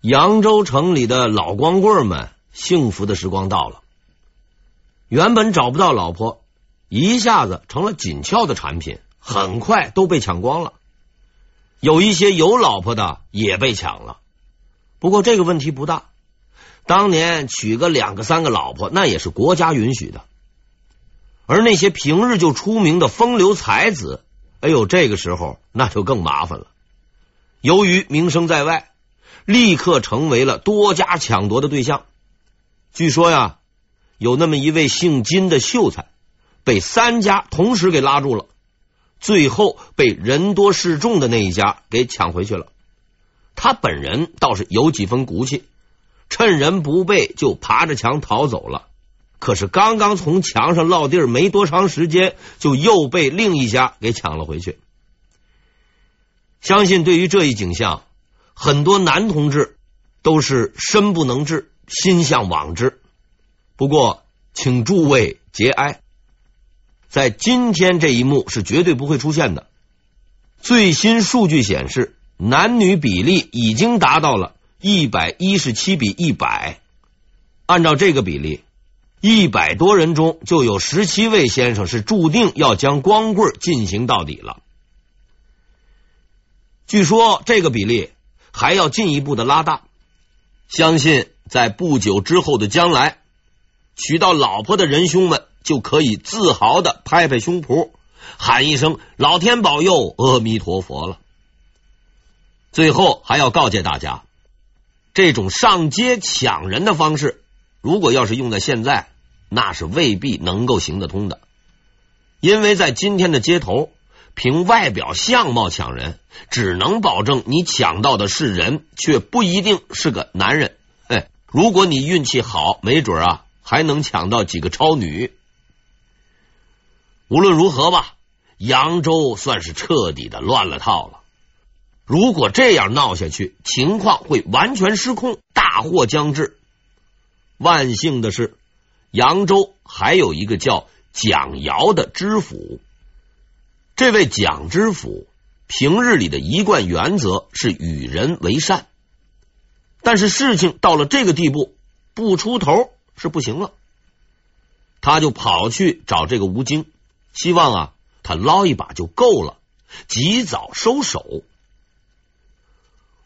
扬州城里的老光棍们，幸福的时光到了。原本找不到老婆，一下子成了紧俏的产品，很快都被抢光了。有一些有老婆的也被抢了，不过这个问题不大。当年娶个两个三个老婆，那也是国家允许的。而那些平日就出名的风流才子，哎呦，这个时候那就更麻烦了。由于名声在外，立刻成为了多家抢夺的对象。据说呀，有那么一位姓金的秀才，被三家同时给拉住了，最后被人多势众的那一家给抢回去了。他本人倒是有几分骨气，趁人不备就爬着墙逃走了。可是刚刚从墙上落地儿没多长时间，就又被另一家给抢了回去。相信对于这一景象，很多男同志都是身不能至，心向往之。不过，请诸位节哀，在今天这一幕是绝对不会出现的。最新数据显示，男女比例已经达到了一百一十七比一百。按照这个比例，一百多人中就有十七位先生是注定要将光棍进行到底了。据说这个比例还要进一步的拉大，相信在不久之后的将来，娶到老婆的仁兄们就可以自豪的拍拍胸脯，喊一声“老天保佑，阿弥陀佛”了。最后还要告诫大家，这种上街抢人的方式，如果要是用在现在，那是未必能够行得通的，因为在今天的街头。凭外表相貌抢人，只能保证你抢到的是人，却不一定是个男人。哎，如果你运气好，没准啊还能抢到几个超女。无论如何吧，扬州算是彻底的乱了套了。如果这样闹下去，情况会完全失控，大祸将至。万幸的是，扬州还有一个叫蒋尧的知府。这位蒋知府平日里的一贯原则是与人为善，但是事情到了这个地步，不出头是不行了。他就跑去找这个吴京，希望啊他捞一把就够了，及早收手。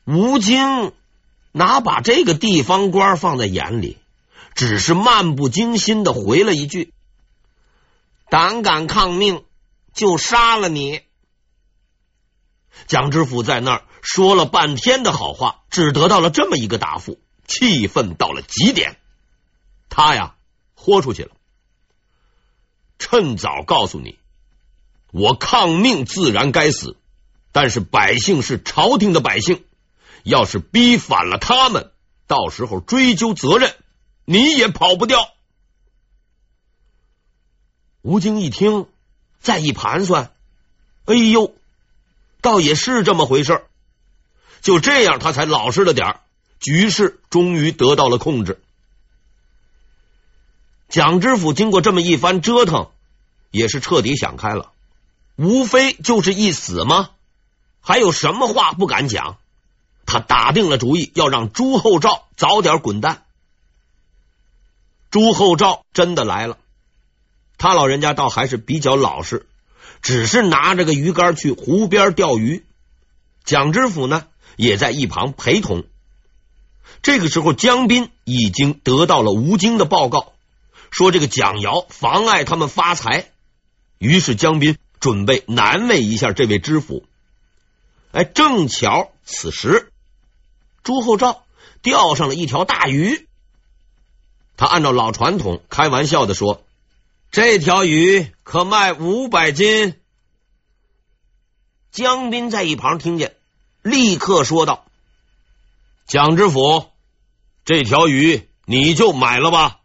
吴京哪把这个地方官放在眼里，只是漫不经心的回了一句：“胆敢抗命。”就杀了你！蒋知府在那儿说了半天的好话，只得到了这么一个答复，气愤到了极点。他呀，豁出去了。趁早告诉你，我抗命自然该死，但是百姓是朝廷的百姓，要是逼反了他们，到时候追究责任，你也跑不掉。吴京一听。再一盘算，哎呦，倒也是这么回事。就这样，他才老实了点，局势终于得到了控制。蒋知府经过这么一番折腾，也是彻底想开了，无非就是一死吗？还有什么话不敢讲？他打定了主意，要让朱厚照早点滚蛋。朱厚照真的来了。他老人家倒还是比较老实，只是拿着个鱼竿去湖边钓鱼。蒋知府呢，也在一旁陪同。这个时候，江斌已经得到了吴京的报告，说这个蒋瑶妨碍他们发财。于是江斌准备难为一下这位知府。哎，正巧此时朱厚照钓上了一条大鱼，他按照老传统开玩笑的说。这条鱼可卖五百斤。江斌在一旁听见，立刻说道：“蒋知府，这条鱼你就买了吧。”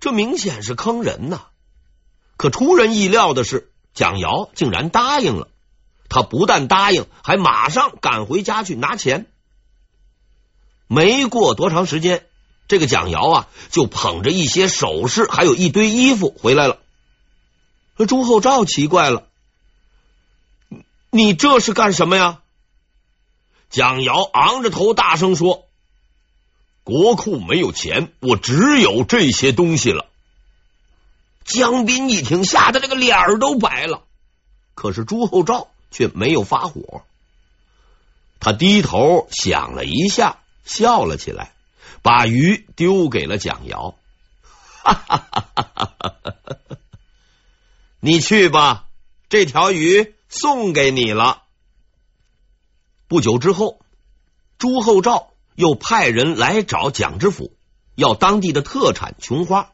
这明显是坑人呐！可出人意料的是，蒋瑶竟然答应了。他不但答应，还马上赶回家去拿钱。没过多长时间。这个蒋瑶啊，就捧着一些首饰，还有一堆衣服回来了。朱厚照奇怪了：“你这是干什么呀？”蒋瑶昂着头大声说：“国库没有钱，我只有这些东西了。”江斌一听，吓得这个脸儿都白了。可是朱厚照却没有发火，他低头想了一下，笑了起来，把鱼丢给了蒋瑶。哈哈哈哈哈！你去吧，这条鱼送给你了。不久之后，朱厚照又派人来找蒋知府，要当地的特产琼花。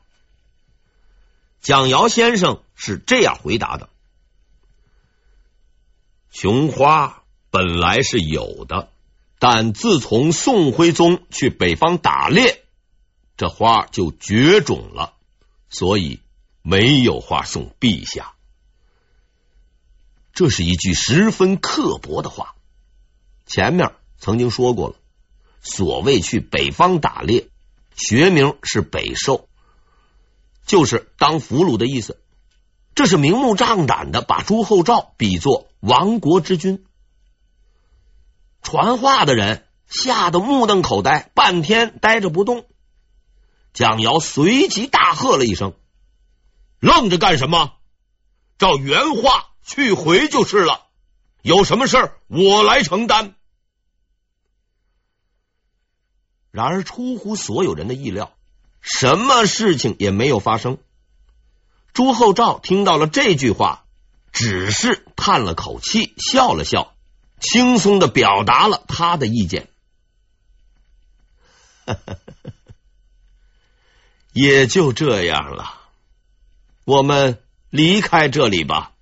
蒋瑶先生是这样回答的：“琼花本来是有的，但自从宋徽宗去北方打猎，这花就绝种了，所以没有花送陛下。”这是一句十分刻薄的话。前面曾经说过了，所谓去北方打猎，学名是北狩，就是当俘虏的意思。这是明目张胆的把朱厚照比作亡国之君。传话的人吓得目瞪口呆，半天呆着不动。蒋瑶随即大喝了一声：“愣着干什么？照原话去回就是了。”有什么事儿，我来承担。然而，出乎所有人的意料，什么事情也没有发生。朱厚照听到了这句话，只是叹了口气，笑了笑，轻松的表达了他的意见。也就这样了，我们离开这里吧。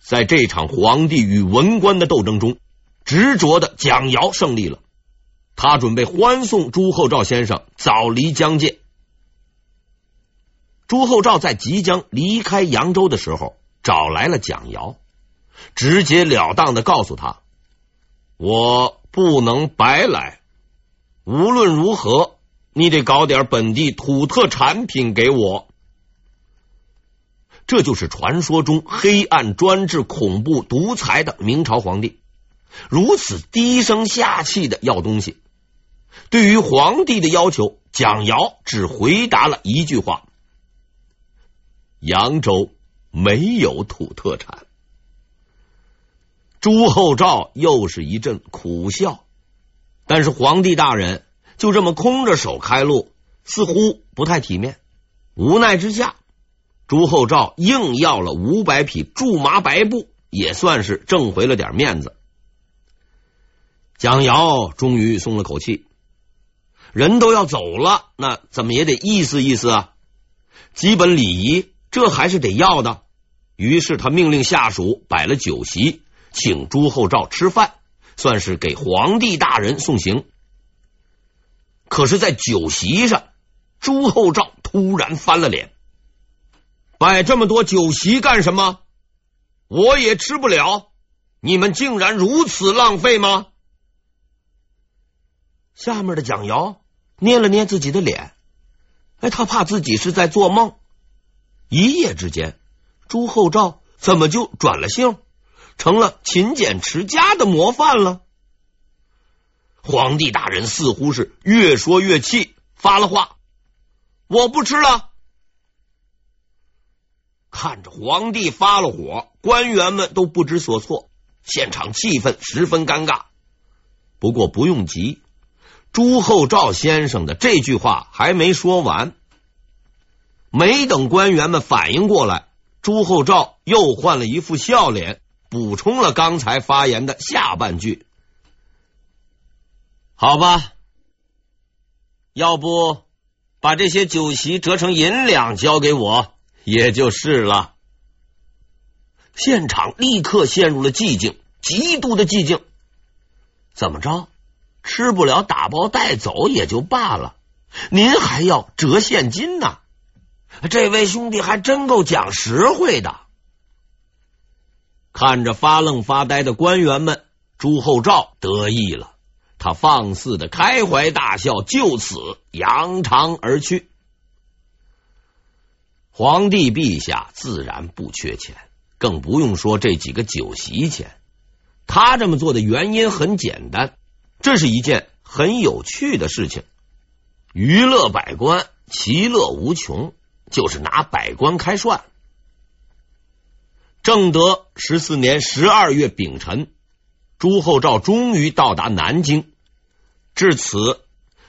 在这场皇帝与文官的斗争中，执着的蒋尧胜利了。他准备欢送朱厚照先生早离疆界。朱厚照在即将离开扬州的时候，找来了蒋尧，直截了当的告诉他：“我不能白来，无论如何，你得搞点本地土特产品给我。”这就是传说中黑暗、专制、恐怖、独裁的明朝皇帝，如此低声下气的要东西。对于皇帝的要求，蒋尧只回答了一句话：“扬州没有土特产。”朱厚照又是一阵苦笑，但是皇帝大人就这么空着手开路，似乎不太体面。无奈之下。朱厚照硬要了五百匹苎麻白布，也算是挣回了点面子。蒋瑶终于松了口气，人都要走了，那怎么也得意思意思啊！基本礼仪这还是得要的。于是他命令下属摆了酒席，请朱厚照吃饭，算是给皇帝大人送行。可是，在酒席上，朱厚照突然翻了脸。摆这么多酒席干什么？我也吃不了，你们竟然如此浪费吗？下面的蒋瑶捏了捏自己的脸，哎，他怕自己是在做梦。一夜之间，朱厚照怎么就转了性，成了勤俭持家的模范了？皇帝大人似乎是越说越气，发了话：“我不吃了。”看着皇帝发了火，官员们都不知所措，现场气氛十分尴尬。不过不用急，朱厚照先生的这句话还没说完。没等官员们反应过来，朱厚照又换了一副笑脸，补充了刚才发言的下半句：“好吧，要不把这些酒席折成银两交给我。”也就是了，现场立刻陷入了寂静，极度的寂静。怎么着？吃不了打包带走也就罢了，您还要折现金呢？这位兄弟还真够讲实惠的。看着发愣发呆的官员们，朱厚照得意了，他放肆的开怀大笑，就此扬长而去。皇帝陛下自然不缺钱，更不用说这几个酒席钱。他这么做的原因很简单，这是一件很有趣的事情，娱乐百官，其乐无穷，就是拿百官开涮。正德十四年十二月丙辰，朱厚照终于到达南京。至此，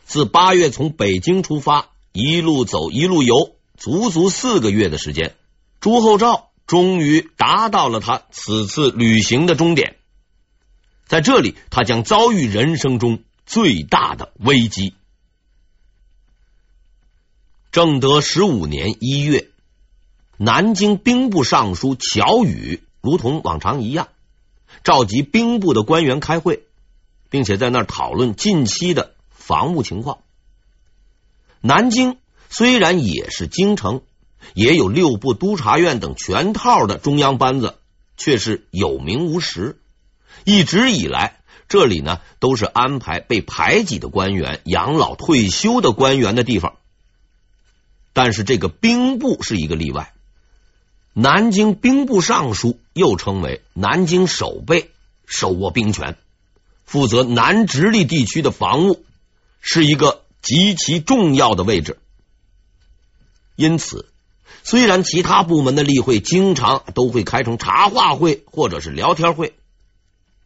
自八月从北京出发，一路走一路游，足足四个月的时间，朱厚照终于达到了他此次旅行的终点。在这里，他将遭遇人生中最大的危机。正德十五年一月。南京兵部尚书乔宇如同往常一样，召集兵部的官员开会，并且在那儿讨论近期的防务情况。南京虽然也是京城，也有六部督察院等全套的中央班子，却是有名无实。一直以来，这里呢都是安排被排挤的官员、养老退休的官员的地方。但是这个兵部是一个例外。南京兵部尚书又称为南京守备，手握兵权，负责南直隶地区的防务，是一个极其重要的位置。因此，虽然其他部门的例会经常都会开成茶话会或者是聊天会，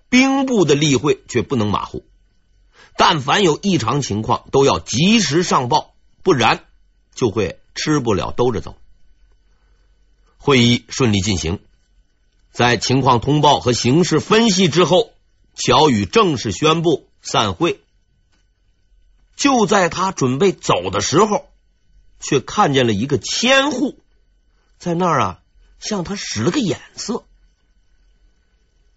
兵部的例会却不能马虎。但凡有异常情况，都要及时上报，不然就会吃不了兜着走。会议顺利进行，在情况通报和形势分析之后，乔宇正式宣布散会。就在他准备走的时候，却看见了一个千户在那儿啊，向他使了个眼色。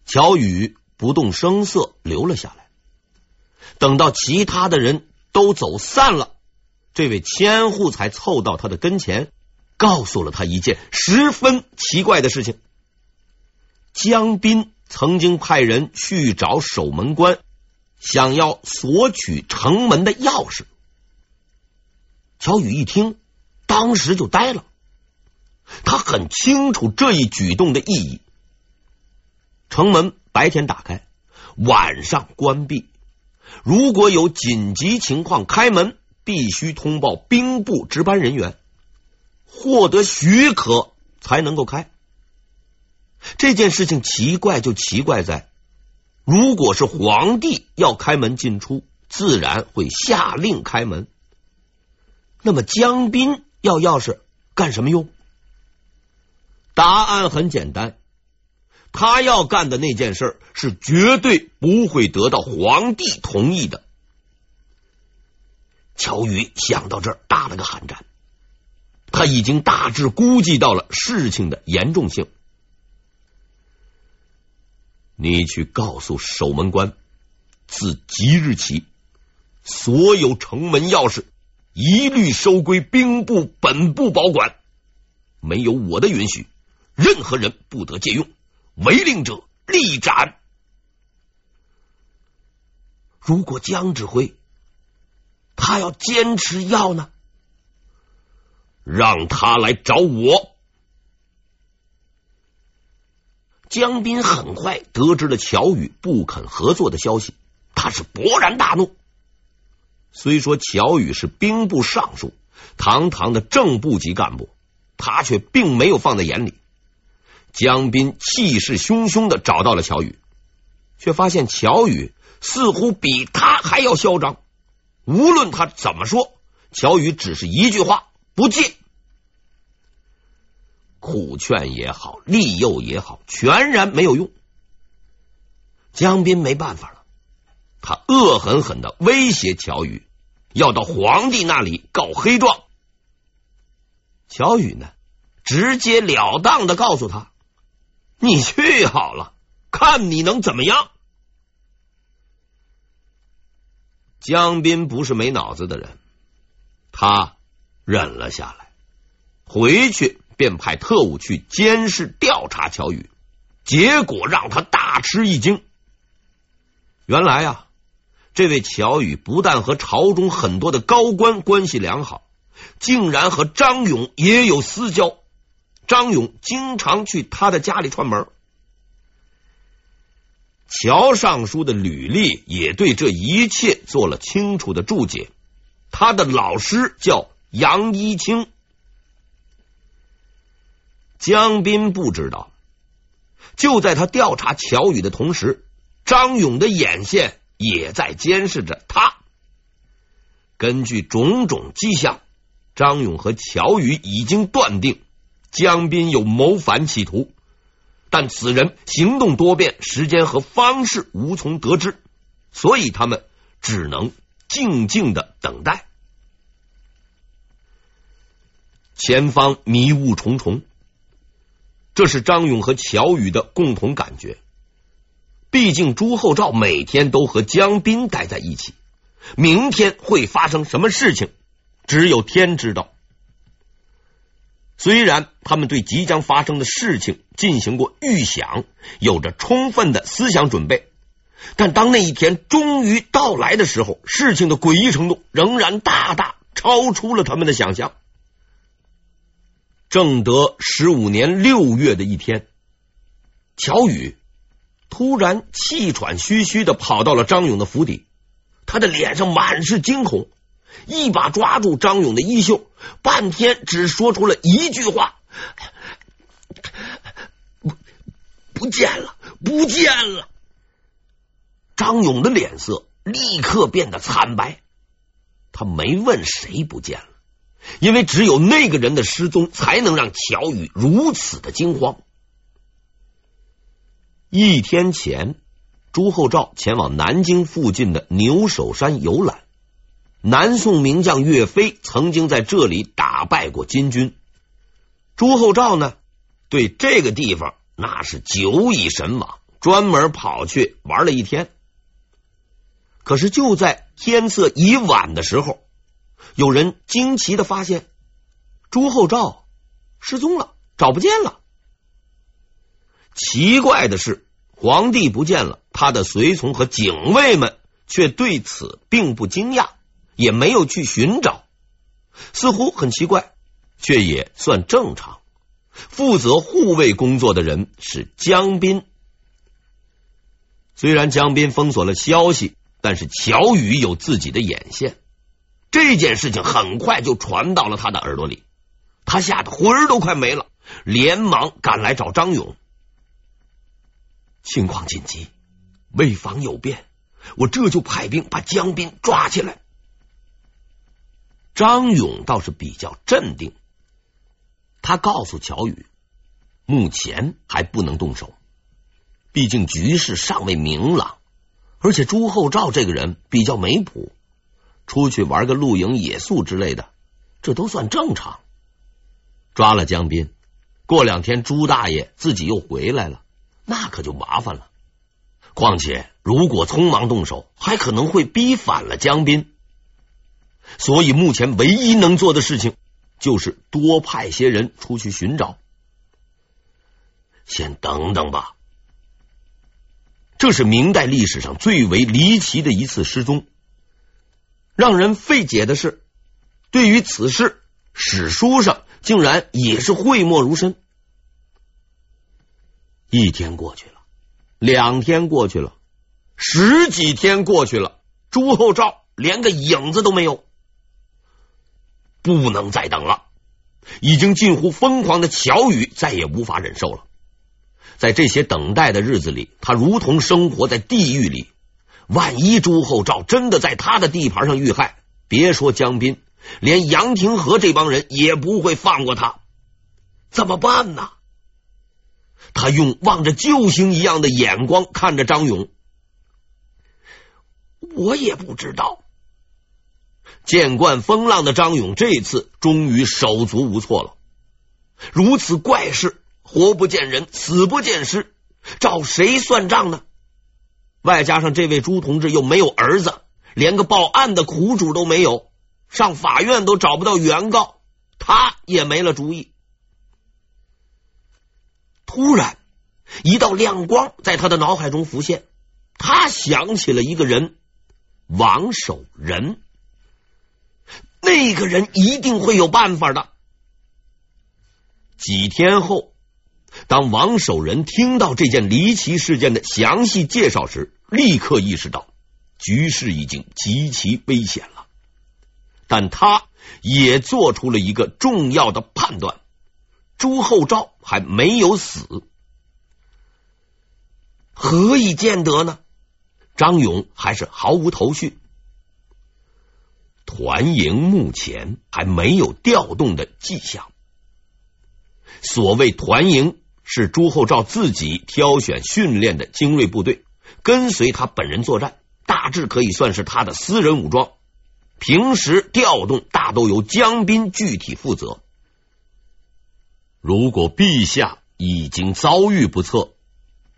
乔宇不动声色留了下来，等到其他的人都走散了，这位千户才凑到他的跟前。告诉了他一件十分奇怪的事情：江斌曾经派人去找守门官，想要索取城门的钥匙。乔宇一听，当时就呆了。他很清楚这一举动的意义：城门白天打开，晚上关闭。如果有紧急情况开门，必须通报兵部值班人员。获得许可才能够开。这件事情奇怪就奇怪在，如果是皇帝要开门进出，自然会下令开门。那么江斌要钥匙干什么用？答案很简单，他要干的那件事是绝对不会得到皇帝同意的。乔宇想到这儿，打了个寒战。他已经大致估计到了事情的严重性。你去告诉守门官，自即日起，所有城门钥匙一律收归兵部本部保管，没有我的允许，任何人不得借用，违令者立斩。如果江指挥他要坚持要呢？让他来找我。江斌很快得知了乔宇不肯合作的消息，他是勃然大怒。虽说乔宇是兵部尚书，堂堂的正部级干部，他却并没有放在眼里。江斌气势汹汹的找到了乔宇，却发现乔宇似乎比他还要嚣张。无论他怎么说，乔宇只是一句话：不借。苦劝也好，利诱也好，全然没有用。江斌没办法了，他恶狠狠的威胁乔宇，要到皇帝那里告黑状。乔宇呢，直截了当的告诉他：“你去好了，看你能怎么样。”江斌不是没脑子的人，他忍了下来，回去。便派特务去监视调查乔宇，结果让他大吃一惊。原来啊，这位乔宇不但和朝中很多的高官关系良好，竟然和张勇也有私交。张勇经常去他的家里串门。乔尚书的履历也对这一切做了清楚的注解。他的老师叫杨一清。江斌不知道，就在他调查乔宇的同时，张勇的眼线也在监视着他。根据种种迹象，张勇和乔宇已经断定江斌有谋反企图，但此人行动多变，时间和方式无从得知，所以他们只能静静的等待。前方迷雾重重。这是张勇和乔宇的共同感觉。毕竟朱厚照每天都和江斌待在一起，明天会发生什么事情，只有天知道。虽然他们对即将发生的事情进行过预想，有着充分的思想准备，但当那一天终于到来的时候，事情的诡异程度仍然大大超出了他们的想象。正德十五年六月的一天，乔宇突然气喘吁吁的跑到了张勇的府邸，他的脸上满是惊恐，一把抓住张勇的衣袖，半天只说出了一句话：“不，不见了，不见了。”张勇的脸色立刻变得惨白，他没问谁不见了。因为只有那个人的失踪，才能让乔宇如此的惊慌。一天前，朱厚照前往南京附近的牛首山游览，南宋名将岳飞曾经在这里打败过金军。朱厚照呢，对这个地方那是久已神往，专门跑去玩了一天。可是就在天色已晚的时候。有人惊奇的发现，朱厚照失踪了，找不见了。奇怪的是，皇帝不见了，他的随从和警卫们却对此并不惊讶，也没有去寻找，似乎很奇怪，却也算正常。负责护卫工作的人是江斌。虽然江斌封锁了消息，但是乔宇有自己的眼线。这件事情很快就传到了他的耳朵里，他吓得魂儿都快没了，连忙赶来找张勇。情况紧急，为防有变，我这就派兵把江斌抓起来。张勇倒是比较镇定，他告诉乔宇，目前还不能动手，毕竟局势尚未明朗，而且朱厚照这个人比较没谱。出去玩个露营野宿之类的，这都算正常。抓了江斌，过两天朱大爷自己又回来了，那可就麻烦了。况且如果匆忙动手，还可能会逼反了江斌。所以目前唯一能做的事情，就是多派些人出去寻找。先等等吧。这是明代历史上最为离奇的一次失踪。让人费解的是，对于此事，史书上竟然也是讳莫如深。一天过去了，两天过去了，十几天过去了，朱厚照连个影子都没有。不能再等了，已经近乎疯狂的乔宇再也无法忍受了。在这些等待的日子里，他如同生活在地狱里。万一朱厚照真的在他的地盘上遇害，别说江斌，连杨廷和这帮人也不会放过他。怎么办呢？他用望着救星一样的眼光看着张勇。我也不知道。见惯风浪的张勇这次终于手足无措了。如此怪事，活不见人，死不见尸，找谁算账呢？外加上这位朱同志又没有儿子，连个报案的苦主都没有，上法院都找不到原告，他也没了主意。突然，一道亮光在他的脑海中浮现，他想起了一个人——王守仁。那个人一定会有办法的。几天后，当王守仁听到这件离奇事件的详细介绍时，立刻意识到局势已经极其危险了。但他也做出了一个重要的判断：朱厚照还没有死。何以见得呢？张勇还是毫无头绪。团营目前还没有调动的迹象。所谓团营，是朱厚照自己挑选训练的精锐部队，跟随他本人作战，大致可以算是他的私人武装。平时调动大都由江彬具体负责。如果陛下已经遭遇不测，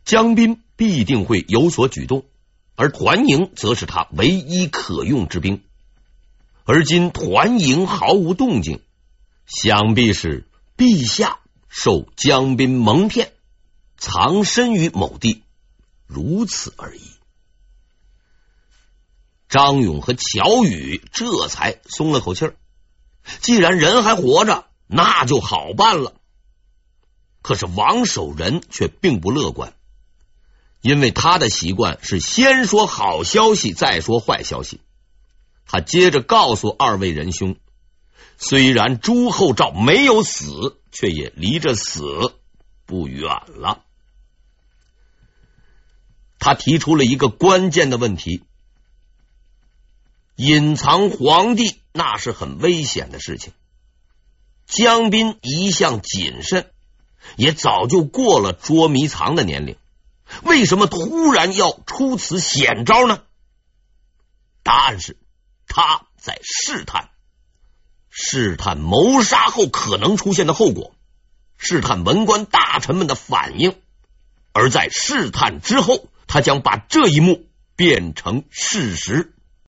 江彬必定会有所举动，而团营则是他唯一可用之兵。而今团营毫无动静，想必是陛下受江彬蒙骗，藏身于某地，如此而已。张勇和乔宇这才松了口气儿。既然人还活着，那就好办了。可是王守仁却并不乐观，因为他的习惯是先说好消息，再说坏消息。他接着告诉二位仁兄，虽然朱厚照没有死，却也离着死不远了。他提出了一个关键的问题。隐藏皇帝那是很危险的事情。江彬一向谨慎，也早就过了捉迷藏的年龄，为什么突然要出此险招呢？答案是他在试探，试探谋杀后可能出现的后果，试探文官大臣们的反应，而在试探之后，他将把这一幕变成事实。